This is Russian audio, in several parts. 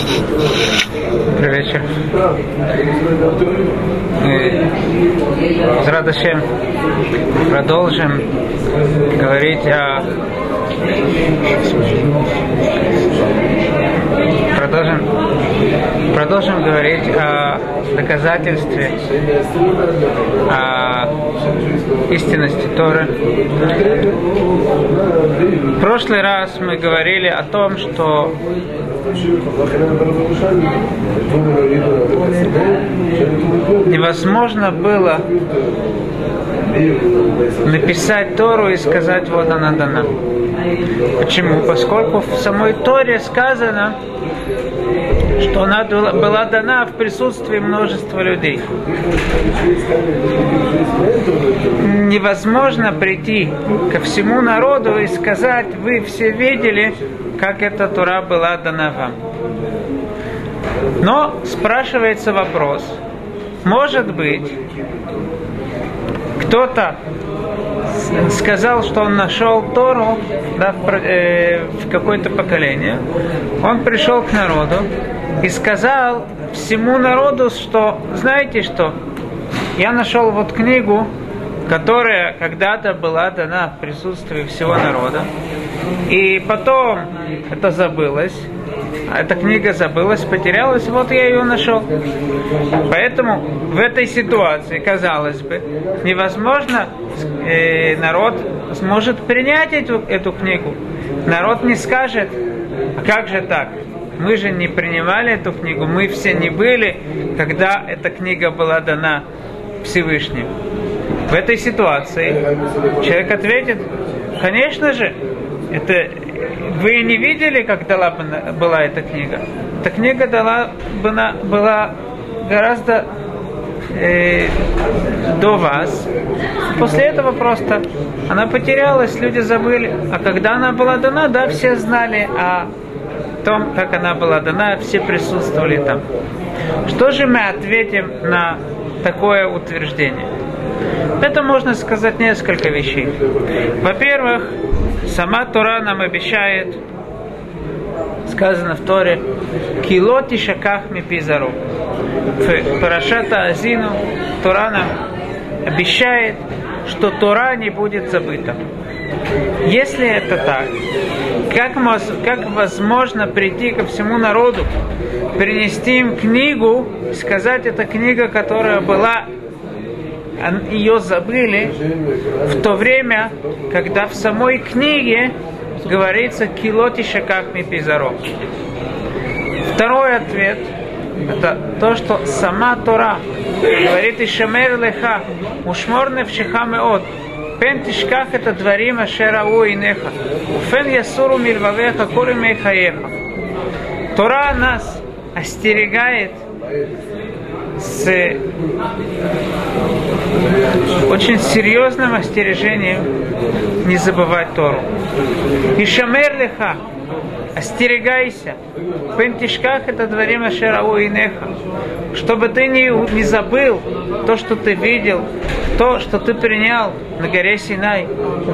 Добрый вечер. Мы с Радошем продолжим говорить о продолжим, продолжим говорить о доказательстве о истинности Торы. В прошлый раз мы говорили о том, что невозможно было написать Тору и сказать, вот она дана. Почему? Поскольку в самой Торе сказано, что она была дана в присутствии множества людей. Невозможно прийти ко всему народу и сказать, вы все видели, как эта Тура была дана вам. Но спрашивается вопрос, может быть, кто-то сказал, что он нашел Тору да, в, э, в какое-то поколение. Он пришел к народу и сказал всему народу, что знаете что, я нашел вот книгу, которая когда-то была дана в присутствии всего народа, и потом это забылось, эта книга забылась, потерялась, вот я ее нашел. Поэтому в этой ситуации, казалось бы, невозможно, э, народ сможет принять эту, эту книгу. Народ не скажет, а как же так? Мы же не принимали эту книгу, мы все не были, когда эта книга была дана Всевышним. В этой ситуации человек ответит, конечно же, это вы не видели, как дала была эта книга? Эта книга дала, была, гораздо э, до вас. После этого просто она потерялась, люди забыли. А когда она была дана, да, все знали о том, как она была дана, все присутствовали там. Что же мы ответим на такое утверждение? Это можно сказать несколько вещей. Во-первых, сама Тора нам обещает, сказано в Торе, килоти шаках ми пизару. Парашата Азину Тора нам обещает, что Тора не будет забыта. Если это так, как, как возможно прийти ко всему народу, принести им книгу, сказать, это книга, которая была ее забыли в то время, когда в самой книге говорится «Килоти шаках ми пизаро». Второй ответ – это то, что сама Тора говорит «Ишамер леха, ушмор невшиха меот, пен тишках это дворим ашера у инеха, уфен ясуру мильвавеха коли мейхаеха». Тора нас остерегает с очень серьезным остережением не забывать Тору. И шамер леха, остерегайся. Пентишках это дворим Шерау и Неха. Чтобы ты не, не забыл то, что ты видел, то, что ты принял на горе Синай.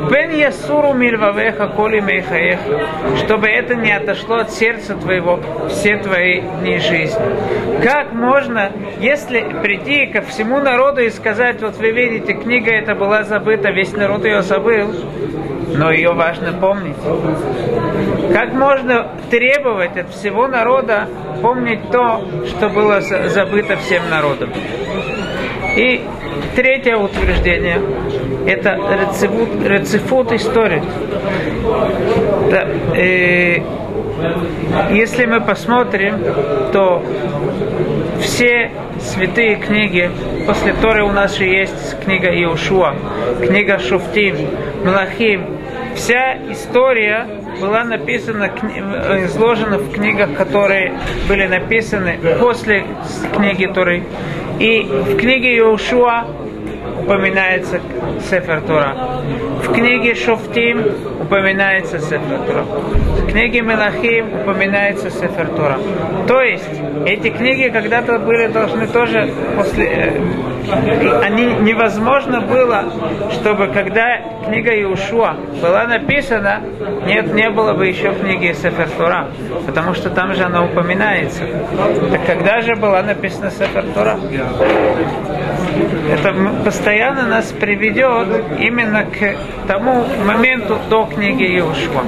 Бен ясуру мильвавеха коли мейхаеха. Чтобы это не отошло от сердца твоего все твои дни жизни. Как можно, если прийти ко всему народу и сказать, вот вы видите, книга эта была забыта, весь народ ее забыл, но ее важно помнить. Как можно требовать от всего народа помнить то, что было забыто всем народом? И третье утверждение – это рецифут, рецифут истории. Да, э, если мы посмотрим, то все святые книги, после которой у нас же есть книга Иошуа, книга Шуфтим, Млахим, вся история была написана, изложена в книгах, которые были написаны после книги Торы. И в книге Иошуа упоминается Сефер Тора. В книге Шофтим упоминается Сефер Тора. В книге Мелахим упоминается Сефер Тора. То есть эти книги когда-то были должны тоже после... Они невозможно было, чтобы когда книга Иушуа была написана, нет, не было бы еще книги Сефер Тора, потому что там же она упоминается. Так когда же была написана Сефер Тора? Это постоянно нас приведет именно к тому моменту до книги Иошуа.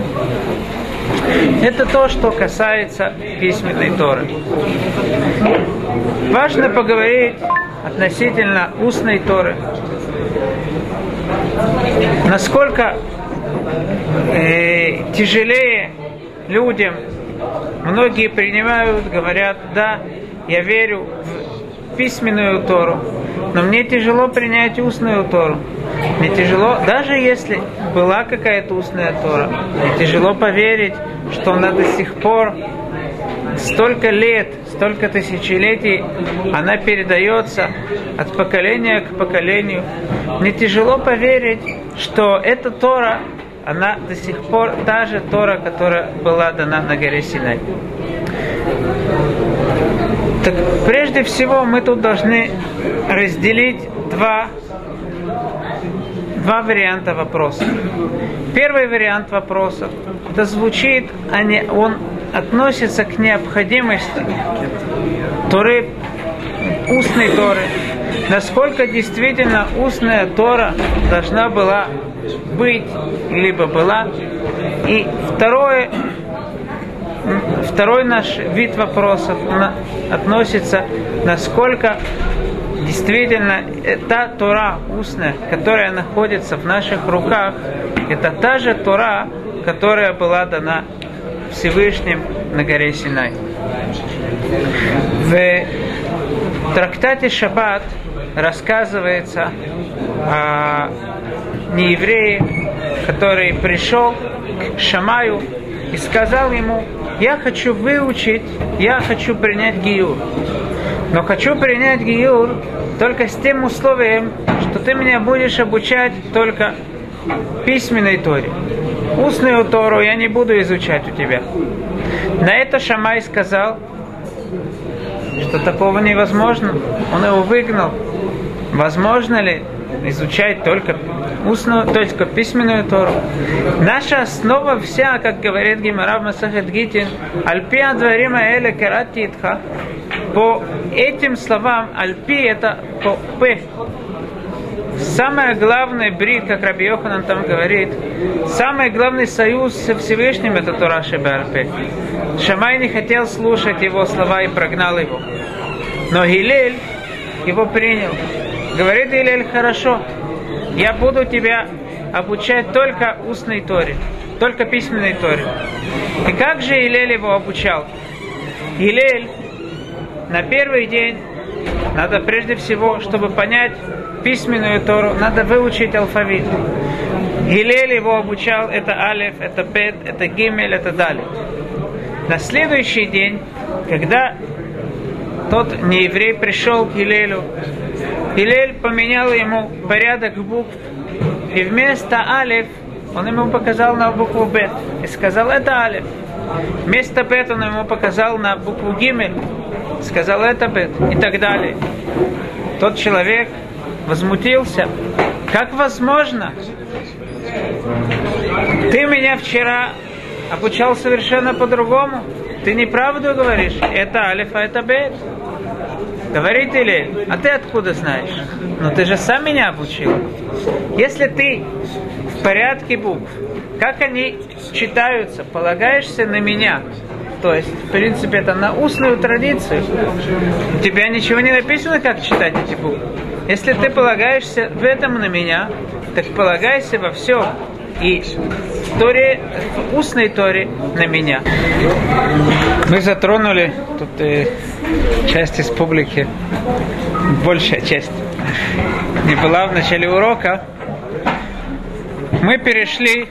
Это то, что касается письменной Торы. Важно поговорить относительно устной Торы. Насколько э, тяжелее людям, многие принимают, говорят, да, я верю в письменную Тору, но мне тяжело принять устную Тору. Мне тяжело, даже если была какая-то устная Тора, мне тяжело поверить, что она до сих пор столько лет, столько тысячелетий, она передается от поколения к поколению. Мне тяжело поверить, что эта Тора, она до сих пор та же Тора, которая была дана на горе Синай. Так прежде всего мы тут должны разделить два, два варианта вопроса. Первый вариант вопроса, это звучит, он относится к необходимости Торы, устной Торы, насколько действительно устная Тора должна была быть, либо была. И второе, второй наш вид вопросов относится, насколько действительно та Тора устная, которая находится в наших руках, это та же Тора, которая была дана Всевышним на горе Синай. В трактате Шаббат рассказывается о нееврее, который пришел к Шамаю и сказал ему, я хочу выучить, я хочу принять гиюр. Но хочу принять гиюр только с тем условием, что ты меня будешь обучать только письменной Торе. Устную Тору я не буду изучать у тебя. На это Шамай сказал, что такого невозможно. Он его выгнал. Возможно ли изучать только устную, только письменную Тору. Наша основа вся, как говорит Гимара Масахет Гитин, Альпи Адварима Эле Кератитха, по этим словам, Альпи это по П. Самое главное брит, как Раби Йоханан там говорит, самый главный союз со Всевышним это Тора Шебарпе. Шамай не хотел слушать его слова и прогнал его. Но Гилель его принял. Говорит Гилель, хорошо, я буду тебя обучать только устной Торе, только письменной Торе. И как же Илель его обучал? Илель на первый день надо прежде всего, чтобы понять письменную Тору, надо выучить алфавит. Гилель его обучал, это Алиф, это Пет, это Гимель, это Дали. На следующий день, когда тот нееврей пришел к Гилелю, Илель поменял ему порядок букв, и вместо Алиф он ему показал на букву Бет и сказал, это Алиф. Вместо Бет он ему показал на букву Гимель, сказал, это Бет и так далее. Тот человек возмутился. Как возможно? Ты меня вчера обучал совершенно по-другому. Ты неправду говоришь. Это алиф, это бет. Говорит или, а ты откуда знаешь? Но ты же сам меня обучил. Если ты в порядке букв, как они читаются, полагаешься на меня, то есть, в принципе, это на устную традицию. У тебя ничего не написано, как читать эти буквы. Если ты полагаешься в этом на меня, так полагайся во всем. И Торе, устной Торе на меня. Мы затронули тут э, часть из публики, большая часть, не была в начале урока. Мы перешли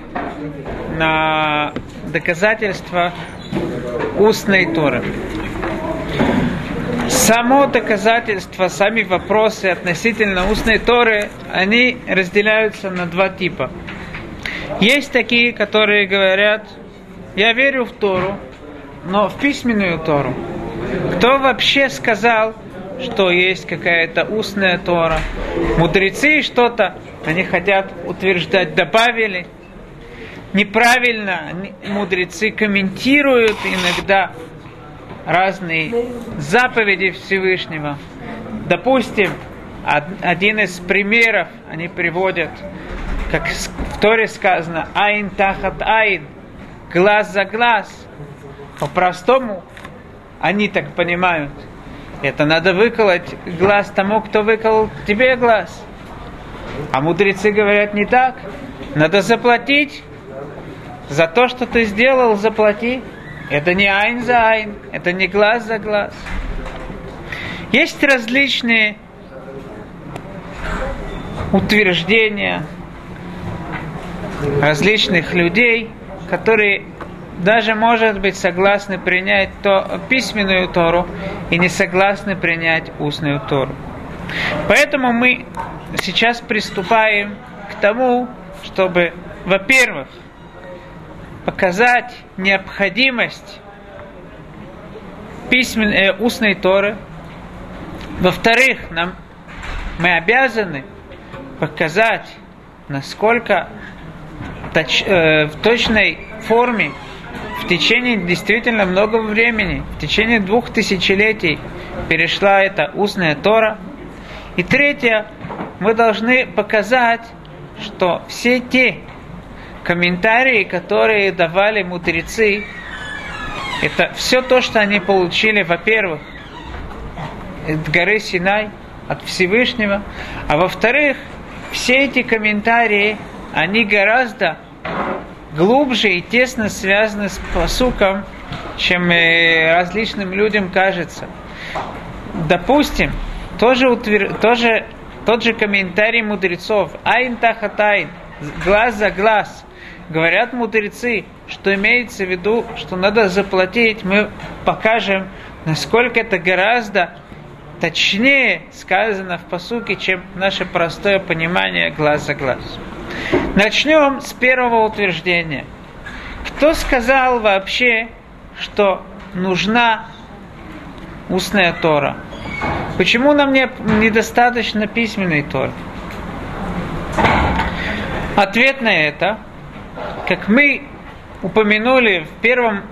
на доказательства устной Торы. Само доказательство, сами вопросы относительно устной Торы, они разделяются на два типа. Есть такие, которые говорят, я верю в Тору, но в письменную Тору. Кто вообще сказал, что есть какая-то устная Тора? Мудрецы что-то, они хотят утверждать, добавили. Неправильно мудрецы комментируют иногда разные заповеди Всевышнего. Допустим, один из примеров они приводят, как в Торе сказано, айн тахат айн, глаз за глаз. По-простому они так понимают. Это надо выколоть глаз тому, кто выколол тебе глаз. А мудрецы говорят не так. Надо заплатить. За то, что ты сделал, заплати. Это не айн за айн, это не глаз за глаз. Есть различные утверждения различных людей, которые даже, может быть, согласны принять то, письменную Тору и не согласны принять устную Тору. Поэтому мы сейчас приступаем к тому, чтобы, во-первых, показать необходимость письменной, э, устной Торы. Во-вторых, нам, мы обязаны показать, насколько точ, э, в точной форме в течение действительно много времени, в течение двух тысячелетий перешла эта устная Тора. И третье, мы должны показать, что все те комментарии, которые давали мудрецы, это все то, что они получили, во-первых, от горы Синай, от Всевышнего, а во-вторых, все эти комментарии, они гораздо глубже и тесно связаны с посуком, чем э, различным людям кажется. Допустим, тоже, утвер... тоже тот же комментарий мудрецов, айн тахатайн, глаз за глаз, говорят мудрецы, что имеется в виду, что надо заплатить, мы покажем, насколько это гораздо точнее сказано в посуке, чем наше простое понимание глаз за глаз. Начнем с первого утверждения. Кто сказал вообще, что нужна устная Тора? Почему нам не, недостаточно письменной Торы? Ответ на это как мы упомянули в первом,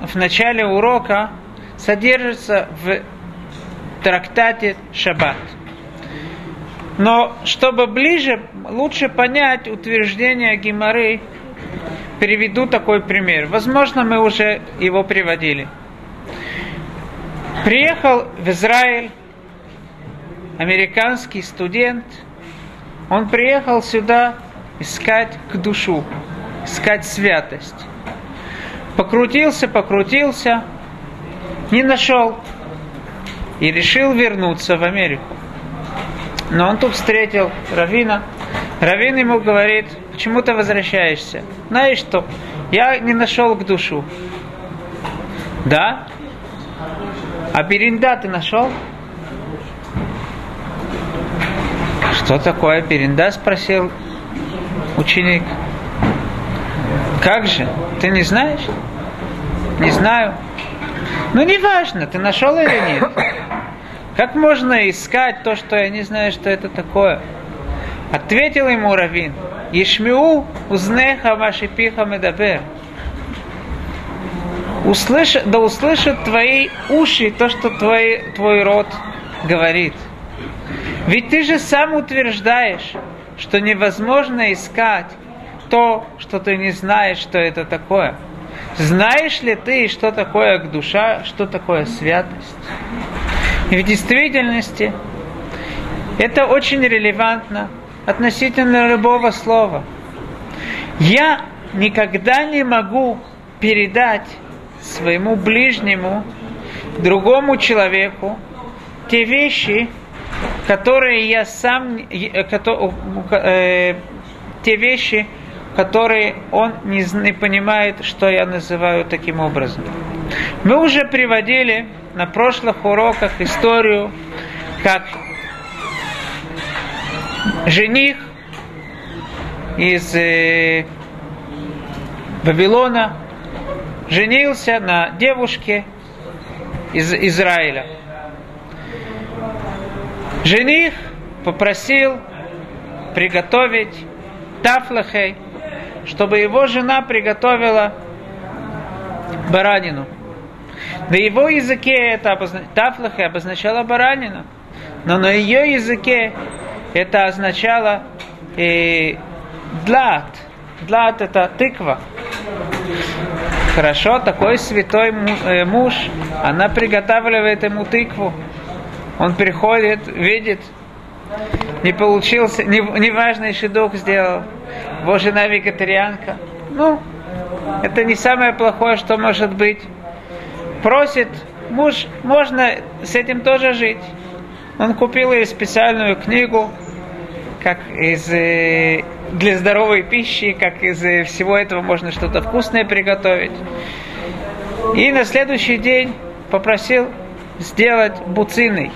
в начале урока, содержится в трактате Шаббат. Но чтобы ближе, лучше понять утверждение Гимары, приведу такой пример. Возможно, мы уже его приводили. Приехал в Израиль американский студент. Он приехал сюда искать к душу искать святость. Покрутился, покрутился, не нашел. И решил вернуться в Америку. Но он тут встретил Равина. Равин ему говорит, почему ты возвращаешься? Знаешь что, я не нашел к душу. Да? А Беринда ты нашел? Что такое Беринда? Спросил ученик. Как же? Ты не знаешь? Не знаю. Ну, не важно, ты нашел или нет. Как можно искать то, что я не знаю, что это такое? Ответил ему Равин. Ишмиу узнеха ваши пиха медабер. Услыш, да услышат твои уши то, что твой, твой род говорит. Ведь ты же сам утверждаешь, что невозможно искать то, что ты не знаешь, что это такое. Знаешь ли ты, что такое душа, что такое святость? И в действительности это очень релевантно относительно любого слова. Я никогда не могу передать своему ближнему, другому человеку, те вещи, которые я сам, э, э, те вещи, которые он не, не понимает, что я называю таким образом. Мы уже приводили на прошлых уроках историю, как жених из э, Вавилона женился на девушке из Израиля. Жених попросил приготовить тафлахей, чтобы его жена приготовила баранину. На его языке это обозна... обозначало баранину, но на ее языке это означало э, длат. Длат это тыква. Хорошо, такой святой э, муж, она приготавливает ему тыкву. Он приходит, видит, не получился, не, неважный шедух сделал. Его жена вегетарианка. Ну, это не самое плохое, что может быть. Просит муж, можно с этим тоже жить. Он купил ей специальную книгу, как из э, для здоровой пищи, как из э, всего этого можно что-то вкусное приготовить. И на следующий день попросил сделать буциной.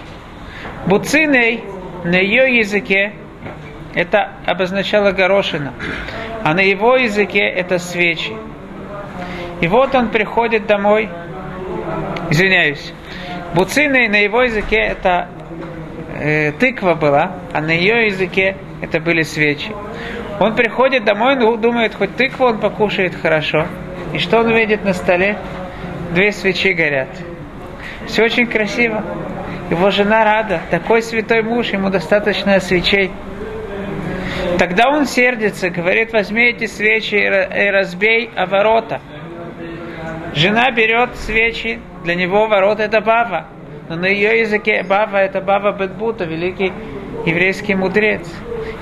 Буциной на ее языке это обозначало горошина, а на его языке это свечи. И вот он приходит домой, извиняюсь, буциной на его языке это э, тыква была, а на ее языке это были свечи. Он приходит домой, ну, думает, хоть тыкву он покушает хорошо. И что он видит на столе? Две свечи горят. Все очень красиво. Его жена рада. Такой святой муж, ему достаточно свечей. Тогда он сердится, говорит, возьми эти свечи и разбей о ворота. Жена берет свечи, для него ворота это бава. Но на ее языке бава это бава Бетбута, великий еврейский мудрец.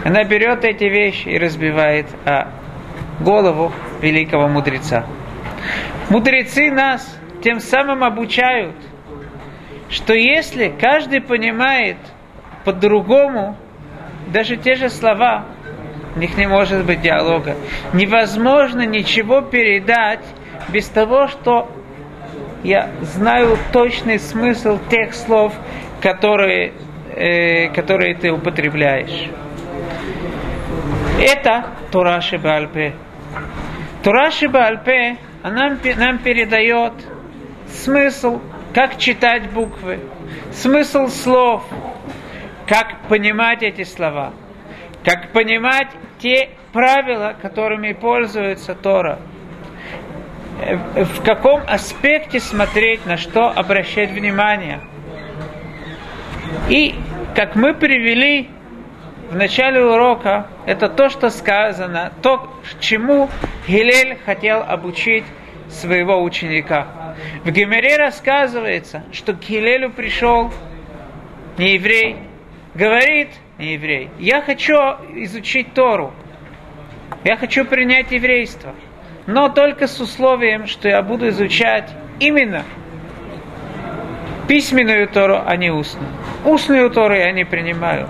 Она берет эти вещи и разбивает о голову великого мудреца. Мудрецы нас тем самым обучают, что если каждый понимает по-другому, даже те же слова, у них не может быть диалога. Невозможно ничего передать без того, что я знаю точный смысл тех слов, которые, э, которые ты употребляешь. Это Тора Шибальпе. Тора Шибальпе, она нам передает смысл, как читать буквы, смысл слов, как понимать эти слова, как понимать те правила, которыми пользуется Тора – Э, в каком аспекте смотреть, на что обращать внимание. И, как мы привели в начале урока, это то, что сказано, то, чему Гилель хотел обучить своего ученика. В Гемере рассказывается, что к Гилелю пришел не еврей, говорит не еврей, я хочу изучить Тору, я хочу принять еврейство – но только с условием, что я буду изучать именно письменную Тору, а не устную. Устную Тору я не принимаю.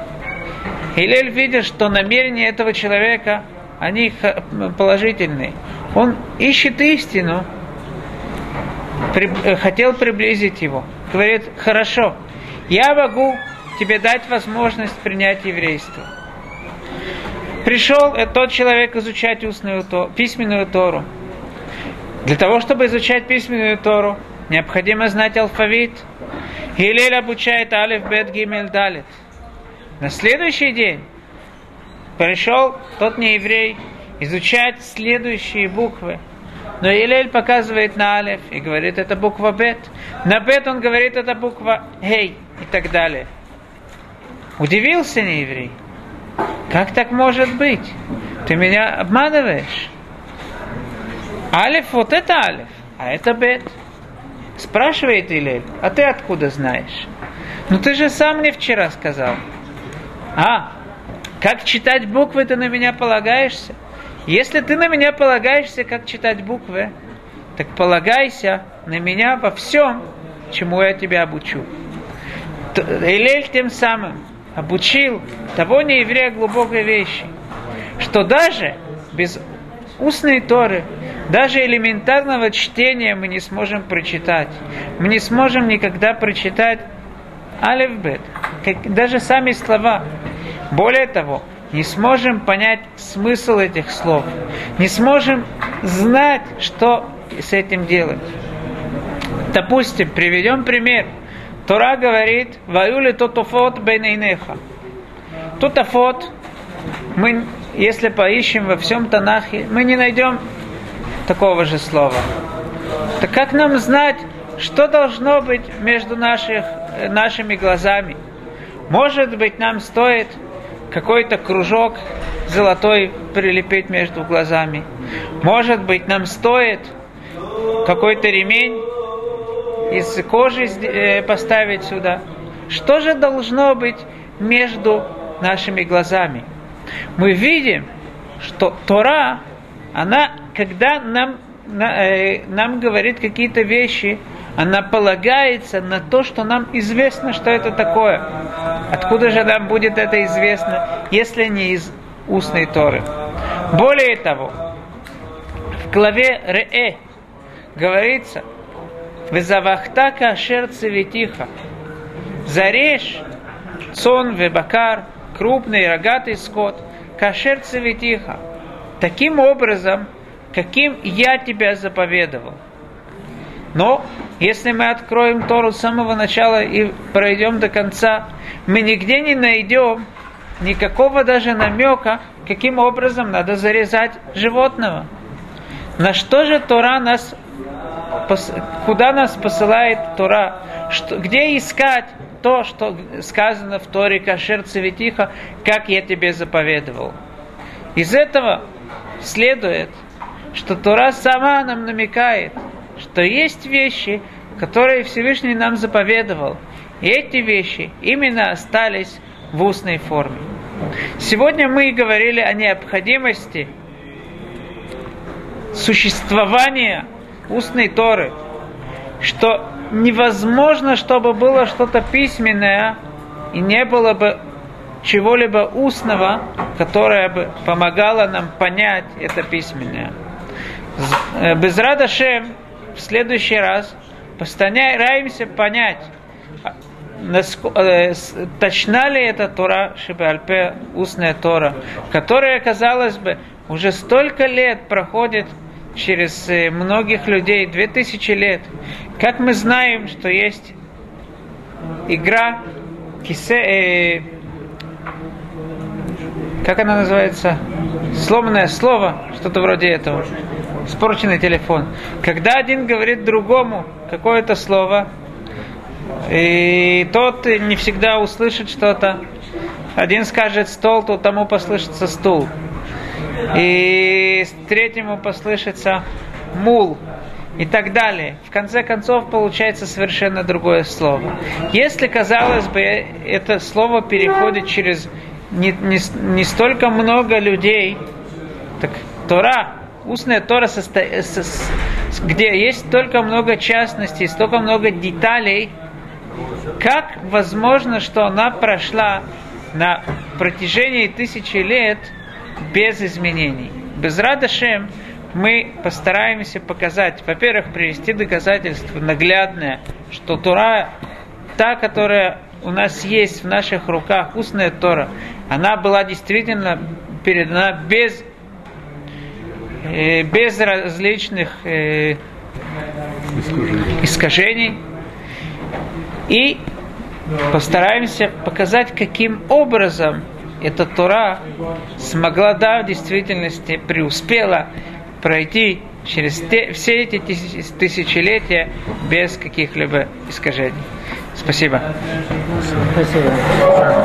Илель видит, что намерения этого человека, они положительные. Он ищет истину, э, хотел приблизить его. Говорит, хорошо, я могу тебе дать возможность принять еврейство. Пришел тот человек изучать устную письменную Тору. Для того, чтобы изучать письменную Тору, необходимо знать алфавит. Гилель обучает Алиф, Бет, Гимель, Далит. На следующий день пришел тот нееврей изучать следующие буквы. Но Илель показывает на Алиф и говорит, это буква Бет. На Бет он говорит, это буква Хей и так далее. Удивился нееврей. Как так может быть? Ты меня обманываешь. Алиф, вот это алиф, а это бет. Спрашивает Илель, а ты откуда знаешь? Ну ты же сам мне вчера сказал. А, как читать буквы, ты на меня полагаешься? Если ты на меня полагаешься, как читать буквы, так полагайся на меня во всем, чему я тебя обучу. Илель тем самым обучил того нееврея глубокой вещи, что даже без устной Торы, Даже элементарного чтения мы не сможем прочитать. Мы не сможем никогда прочитать алифбет, даже сами слова. Более того, не сможем понять смысл этих слов, не сможем знать, что с этим делать. Допустим, приведем пример. Тора говорит, «Ваюли тотофот бейнейнеха». Тотофот, мы, если поищем во всем Танахе, мы не найдем такого же слова. Так как нам знать, что должно быть между наших, нашими глазами? Может быть, нам стоит какой-то кружок золотой прилепить между глазами. Может быть, нам стоит какой-то ремень из кожи э, поставить сюда. Что же должно быть между нашими глазами? Мы видим, что Тора, она, когда нам, э, нам говорит какие-то вещи, она полагается на то, что нам известно, что это такое. Откуда же нам будет это известно, если не из устной Торы? Более того, в главе Ре говорится, «Везавахта кашер цветиха» Зарежь сон вебакар, крупный рогатый скот, кашер цветиха. Таким образом, каким я тебя заповедовал. Но если мы откроем Тору с самого начала и пройдем до конца, мы нигде не найдем никакого даже намека, каким образом надо зарезать животного. На что же Тора нас, куда нас посылает Тора? Что, где искать то, что сказано в Торе Кашер Цветиха, как я тебе заповедовал? Из этого следует, что Тора сама нам намекает – что есть вещи, которые Всевышний нам заповедовал. И эти вещи именно остались в устной форме. Сегодня мы говорили о необходимости существования устной Торы, что невозможно, чтобы было что-то письменное и не было бы чего-либо устного, которое бы помогало нам понять это письменное. Э, без Радашем в следующий раз постараемся понять, а, э, точна ли это Тора Шибальпе, устная Тора, которая, казалось бы, уже столько лет проходит через э, многих людей, две тысячи лет. Как мы знаем, что есть игра кисе, э, как она называется? Сломанное слово, что-то вроде этого испорченный телефон. Когда один говорит другому какое-то слово, и тот не всегда услышит что-то, один скажет стол, то тому послышится стул. И третьему послышится мул и так далее. В конце концов получается совершенно другое слово. Если, казалось бы, это слово переходит через не, не, не столько много людей, так Тора устная Тора, состо... где есть столько много частностей, столько много деталей, как возможно, что она прошла на протяжении тысячи лет без изменений? Без Радашем мы постараемся показать, во-первых, привести доказательство наглядное, что Тора, та, которая у нас есть в наших руках, устная Тора, она была действительно передана без Э, без различных э, искажений. И постараемся показать, каким образом эта Тора смогла, да, в действительности преуспела пройти через те, все эти тысячелетия без каких-либо искажений. Спасибо. Спасибо.